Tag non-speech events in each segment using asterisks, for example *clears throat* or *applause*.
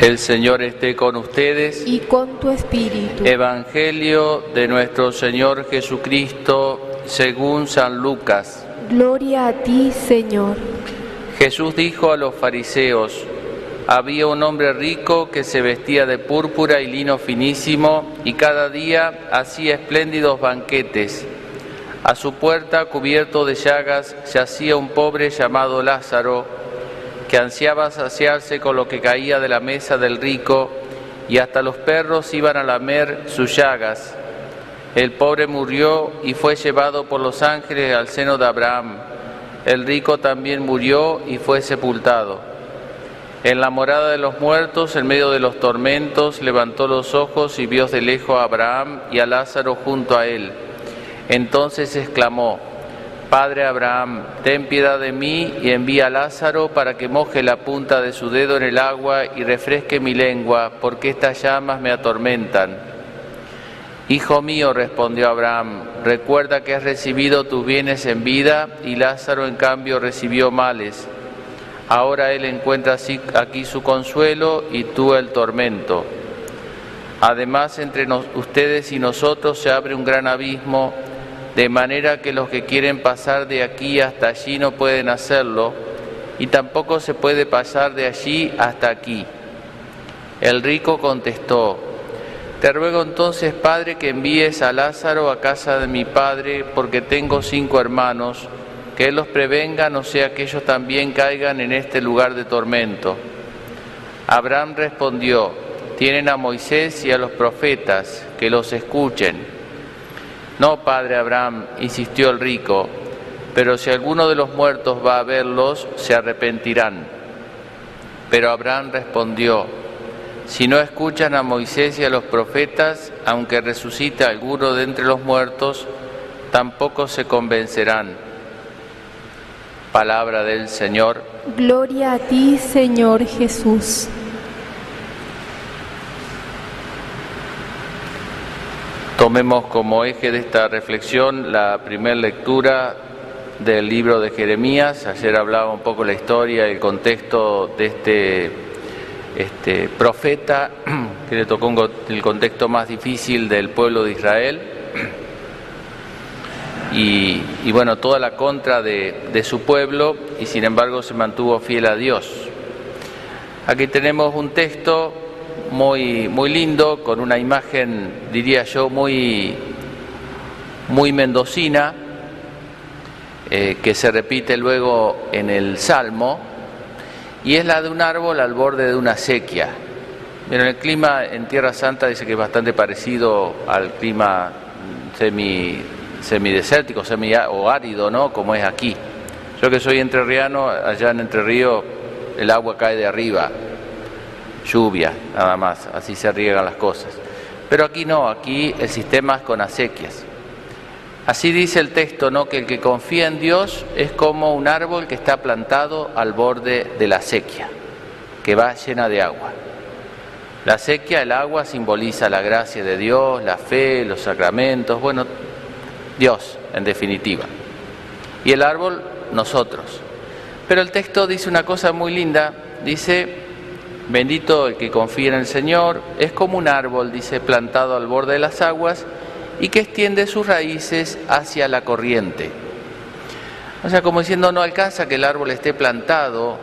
El Señor esté con ustedes. y con tu espíritu. Evangelio de nuestro Señor Jesucristo según San Lucas. Gloria a ti, Señor. Jesús dijo a los fariseos, había un hombre rico que se vestía de púrpura y lino finísimo y cada día hacía espléndidos banquetes. A su puerta, cubierto de llagas, yacía un pobre llamado Lázaro, que ansiaba saciarse con lo que caía de la mesa del rico, y hasta los perros iban a lamer sus llagas. El pobre murió y fue llevado por los ángeles al seno de Abraham. El rico también murió y fue sepultado. En la morada de los muertos, en medio de los tormentos, levantó los ojos y vio de lejos a Abraham y a Lázaro junto a él. Entonces exclamó, Padre Abraham, ten piedad de mí y envía a Lázaro para que moje la punta de su dedo en el agua y refresque mi lengua, porque estas llamas me atormentan. Hijo mío, respondió Abraham, recuerda que has recibido tus bienes en vida y Lázaro en cambio recibió males. Ahora él encuentra aquí su consuelo y tú el tormento. Además, entre ustedes y nosotros se abre un gran abismo, de manera que los que quieren pasar de aquí hasta allí no pueden hacerlo, y tampoco se puede pasar de allí hasta aquí. El rico contestó, Te ruego entonces, Padre, que envíes a Lázaro a casa de mi Padre, porque tengo cinco hermanos, que Él los prevenga, no sea que ellos también caigan en este lugar de tormento. Abraham respondió, tienen a Moisés y a los profetas, que los escuchen. No, padre Abraham, insistió el rico, pero si alguno de los muertos va a verlos, se arrepentirán. Pero Abraham respondió, si no escuchan a Moisés y a los profetas, aunque resucite alguno de entre los muertos, tampoco se convencerán. Palabra del Señor. Gloria a ti, Señor Jesús. Tomemos como eje de esta reflexión la primera lectura del libro de Jeremías. Ayer hablaba un poco la historia el contexto de este, este profeta *clears throat* que le tocó el contexto más difícil del pueblo de Israel. Y, bueno, toda la contra de su pueblo y sin embargo se mantuvo fiel a Dios. Aquí tenemos un texto muy, muy lindo, con una imagen, diría yo, muy, muy mendocina, eh, que se repite luego en el Salmo, y es la de un árbol al borde de una sequía. Pero el clima en Tierra Santa dice que es bastante parecido al clima semi, semidesértico, semi o árido, ¿no? Como es aquí. Yo que soy entrerriano, allá en Entre Ríos el agua cae de arriba, lluvia, nada más, así se riegan las cosas. Pero aquí no, aquí el sistema es con acequias. Así dice el texto, ¿no? Que el que confía en Dios es como un árbol que está plantado al borde de la sequía, que va llena de agua. La sequía, el agua, simboliza la gracia de Dios, la fe, los sacramentos, bueno, Dios, en definitiva. Y el árbol, nosotros. Pero el texto dice una cosa muy linda, dice, bendito el que confía en el Señor, es como un árbol, dice, plantado al borde de las aguas y que extiende sus raíces hacia la corriente. O sea, como diciendo, no alcanza que el árbol esté plantado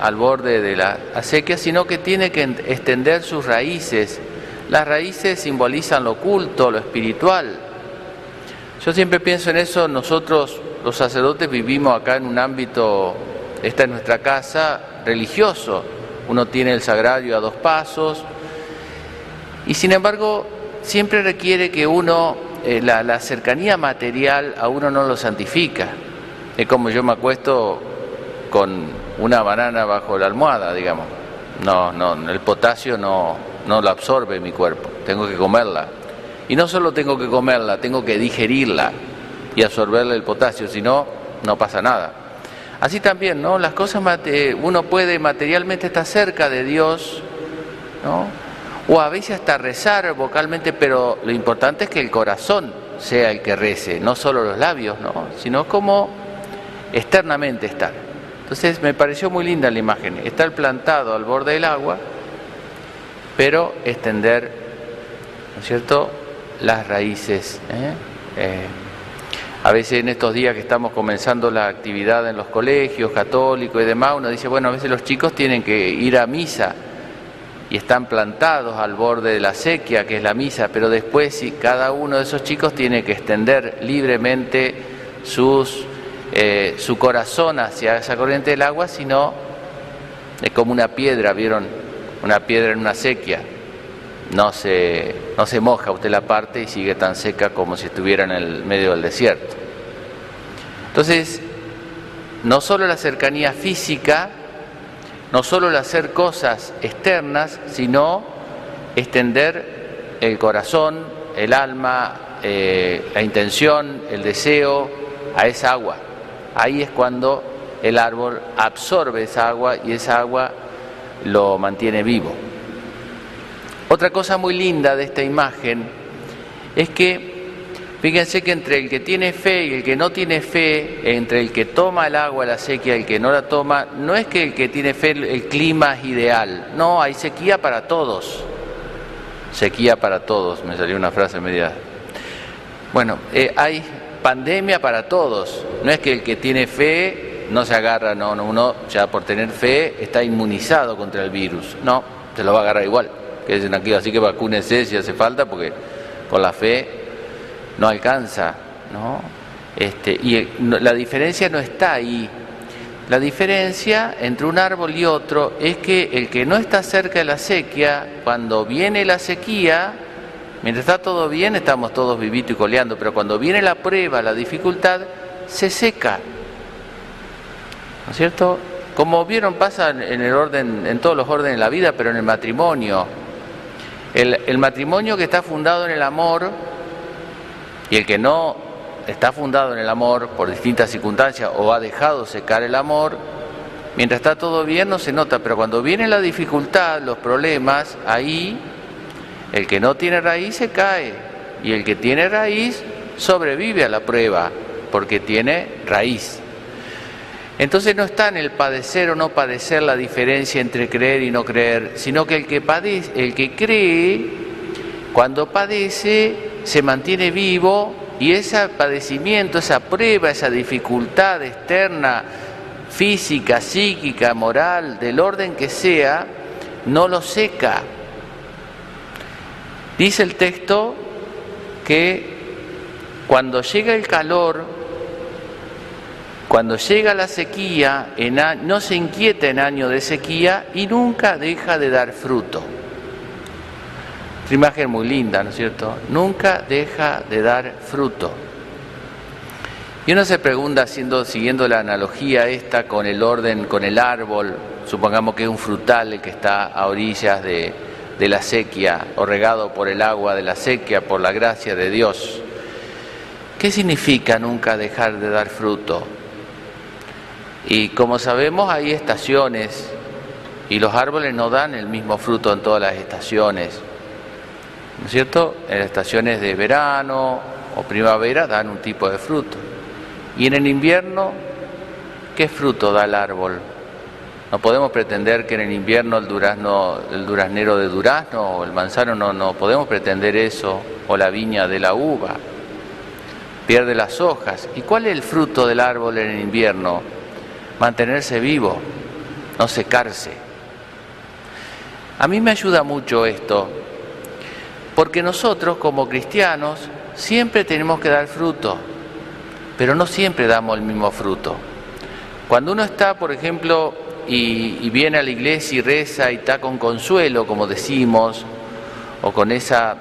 al borde de la acequia, sino que tiene que en- extender sus raíces. Las raíces simbolizan lo oculto, lo espiritual. Yo siempre pienso en eso, nosotros los sacerdotes vivimos acá en un ámbito, esta es nuestra casa, religioso. Uno tiene el sagrario a dos pasos y sin embargo siempre requiere que uno, eh, la, cercanía material a uno no lo santifica. Es como yo me acuesto con una banana bajo la almohada, digamos. No, no, el potasio no, no lo absorbe mi cuerpo, tengo que comerla. Y no solo tengo que comerla, tengo que digerirla y absorberle el potasio, si no, no pasa nada. Así también, ¿no? Las cosas, uno puede materialmente estar cerca de Dios, ¿no? O a veces hasta rezar vocalmente, pero lo importante es que el corazón sea el que rece, no solo los labios, ¿no? Sino como externamente estar. Entonces me pareció muy linda la imagen, estar plantado al borde del agua pero extender, ¿no es cierto?, las raíces. ¿eh? Eh, a veces en estos días que estamos comenzando la actividad en los colegios católicos y demás, uno dice, bueno, a veces los chicos tienen que ir a misa y están plantados al borde de la sequía, que es la misa, pero después si cada uno de esos chicos tiene que extender libremente sus, eh, su corazón hacia esa corriente del agua, si no, es como una piedra, ¿vieron? Una piedra en una sequía. No se, no se moja usted la parte y sigue tan seca como si estuviera en el medio del desierto. Entonces, no solo la cercanía física, no solo el hacer cosas externas, sino extender el corazón, el alma, eh, la intención, el deseo a esa agua. Ahí es cuando el árbol absorbe esa agua y esa agua lo mantiene vivo. Otra cosa muy linda de esta imagen es que Fíjense que entre el que tiene fe y el que no tiene fe, entre el que toma el agua, la sequía y el que no la toma, no es que el que tiene fe el clima es ideal, no, hay sequía para todos. Sequía para todos, me salió una frase media. Bueno, eh, hay pandemia para todos, no es que el que tiene fe no se agarra, no, no, uno ya por tener fe está inmunizado contra el virus, no, se lo va a agarrar igual, que dicen aquí, así que vacúnese si hace falta, porque con la fe no alcanza, ¿no? Este, y la diferencia no está ahí. La diferencia entre un árbol y otro es que el que no está cerca de la sequía, cuando viene la sequía, mientras está todo bien, estamos todos vivitos y coleando, pero cuando viene la prueba, la dificultad, se seca. ¿No es cierto? Como vieron, pasa en el orden, en todos los órdenes de la vida, pero en el matrimonio. El, matrimonio que está fundado en el amor y el que no está fundado en el amor por distintas circunstancias o ha dejado secar el amor, mientras está todo bien no se nota, pero cuando viene la dificultad, los problemas, ahí el que no tiene raíz se cae y el que tiene raíz sobrevive a la prueba porque tiene raíz. Entonces no está en el padecer o no padecer la diferencia entre creer y no creer, sino que el que el que cree, cuando padece, se mantiene vivo y ese padecimiento, esa prueba, esa dificultad externa, física, psíquica, moral, del orden que sea, no lo seca. Dice el texto que cuando llega el calor, cuando llega la sequía, no se inquieta en año de sequía y nunca deja de dar fruto. Imagen muy linda, ¿no es cierto? Nunca deja de dar fruto. Y uno se pregunta, siguiendo la analogía esta con el orden, con el árbol, supongamos que es un frutal el que está a orillas de, de la sequía o regado por el agua de la sequía, por la gracia de Dios. ¿Qué significa nunca dejar de dar fruto? Y como sabemos hay estaciones y los árboles no dan el mismo fruto en todas las estaciones. ¿no es cierto? En las estaciones de verano o primavera dan un tipo de fruto. Y en el invierno, ¿qué fruto da el árbol? No podemos pretender que en el invierno el durazno, el duraznero de durazno o el manzano, no, no podemos pretender eso, o la viña de la uva. Pierde las hojas. ¿Y cuál es el fruto del árbol en el invierno? Mantenerse vivo, no secarse. A mí me ayuda mucho esto, porque nosotros como cristianos siempre tenemos que dar fruto, pero no siempre damos el mismo fruto. Cuando uno está, por ejemplo, y, viene a la iglesia y reza y está con consuelo, como decimos, o con esa,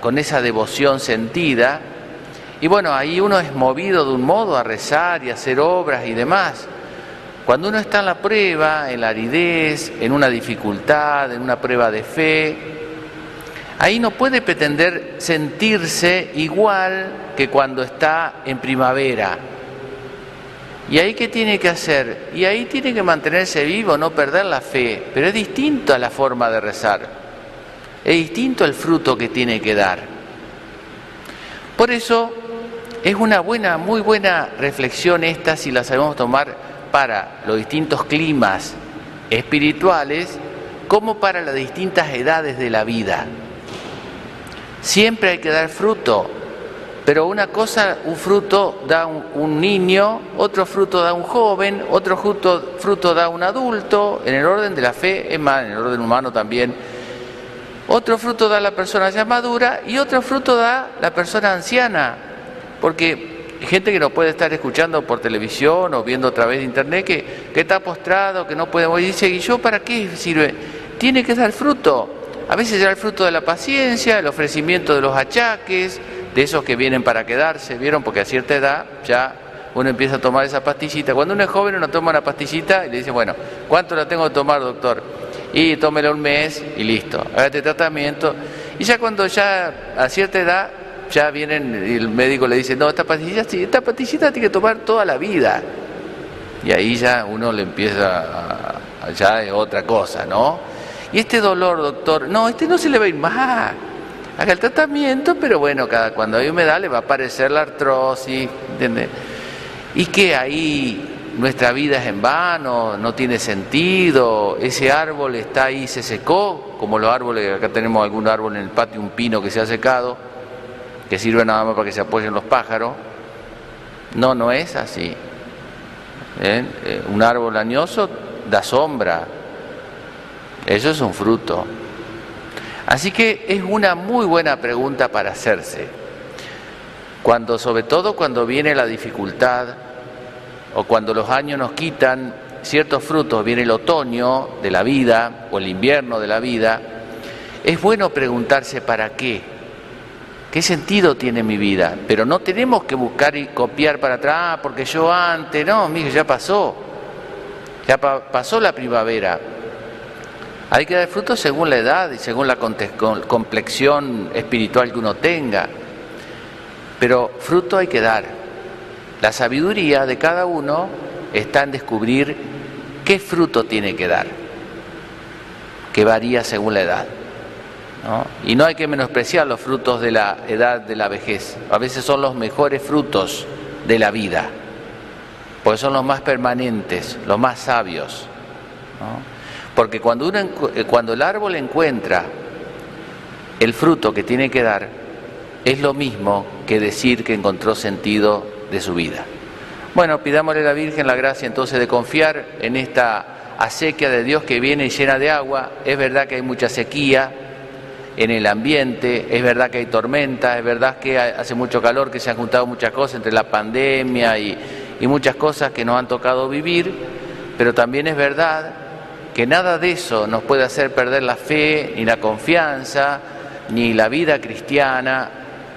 con esa devoción sentida, y bueno, ahí uno es movido de un modo a rezar y a hacer obras y demás. Cuando uno está en la prueba, en la aridez, en una dificultad, en una prueba de fe, Ahí no puede pretender sentirse igual que cuando está en primavera. ¿Y ahí qué tiene que hacer? Y ahí tiene que mantenerse vivo, no perder la fe. Pero es distinto a la forma de rezar. Es distinto el fruto que tiene que dar. Por eso es una buena, muy buena reflexión esta si la sabemos tomar para los distintos climas espirituales como para las distintas edades de la vida. Siempre hay que dar fruto, pero una cosa, un fruto da un, niño, otro fruto da un joven, otro fruto, fruto da un adulto, en el orden de la fe, es más, en el orden humano también. Otro fruto da la persona ya madura y otro fruto da la persona anciana, porque gente que no puede estar escuchando por televisión o viendo a través de internet que, que está postrado, que no puede morir, dice, ¿y yo para qué sirve? Tiene que dar fruto. A veces da el fruto de la paciencia, el ofrecimiento de los achaques, de esos que vienen para quedarse, ¿vieron? Porque a cierta edad ya uno empieza a tomar esa pastillita. Cuando uno es joven uno toma una pastillita y le dice, bueno, ¿cuánto la tengo que tomar, doctor? Y tómela un mes y listo, hágate tratamiento. Y ya cuando ya a cierta edad ya vienen y el médico le dice, no, esta pastillita, esta pastillita tiene que tomar toda la vida. Y ahí ya uno le empieza a, ya es otra cosa, ¿no? Y este dolor, doctor, no, este no se le va a ir más haga el tratamiento, pero bueno, cada, cuando hay humedad le va a aparecer la artrosis, ¿entiendes? Y que ahí nuestra vida es en vano, no tiene sentido, ese árbol está ahí, se secó, como los árboles, acá tenemos algún árbol en el patio, un pino que se ha secado, que sirve nada más para que se apoyen los pájaros. No, no es así. ¿Eh? Eh, un árbol añoso da sombra, eso es un fruto. Así que es una muy buena pregunta para hacerse. Cuando, sobre todo cuando viene la dificultad o cuando los años nos quitan ciertos frutos, viene el otoño de la vida o el invierno de la vida, es bueno preguntarse para qué. ¿Qué sentido tiene mi vida? Pero no tenemos que buscar y copiar para atrás, ah, porque yo antes, no, mire, ya pasó. Ya pasó la primavera, hay que dar fruto según la edad y según la complexión espiritual que uno tenga. Pero fruto hay que dar. La sabiduría de cada uno está en descubrir qué fruto tiene que dar, que varía según la edad. Y no hay que menospreciar los frutos de la edad de la vejez. A veces son los mejores frutos de la vida, porque son los más permanentes, los más sabios. Porque cuando, uno, eh, cuando el árbol encuentra el fruto que tiene que dar, es lo mismo que decir que encontró sentido de su vida. Bueno, pidámosle a la Virgen la gracia entonces de confiar en esta acequia de Dios que viene llena de agua. Es verdad que hay mucha sequía en el ambiente, es verdad que hay tormenta, es verdad que hace mucho calor, que se han juntado muchas cosas entre la pandemia y, y muchas cosas que nos han tocado vivir, pero también es verdad que nada de eso nos puede hacer perder la fe, ni la confianza, ni la vida cristiana,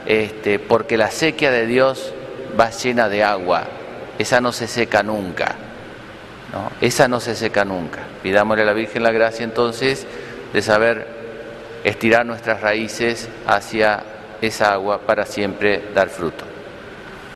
este, porque la sequía de Dios va llena de agua, esa no se seca nunca, ¿no? esa no se seca nunca. Pidámosle a la Virgen la gracia entonces de saber estirar nuestras raíces hacia esa agua para siempre dar fruto.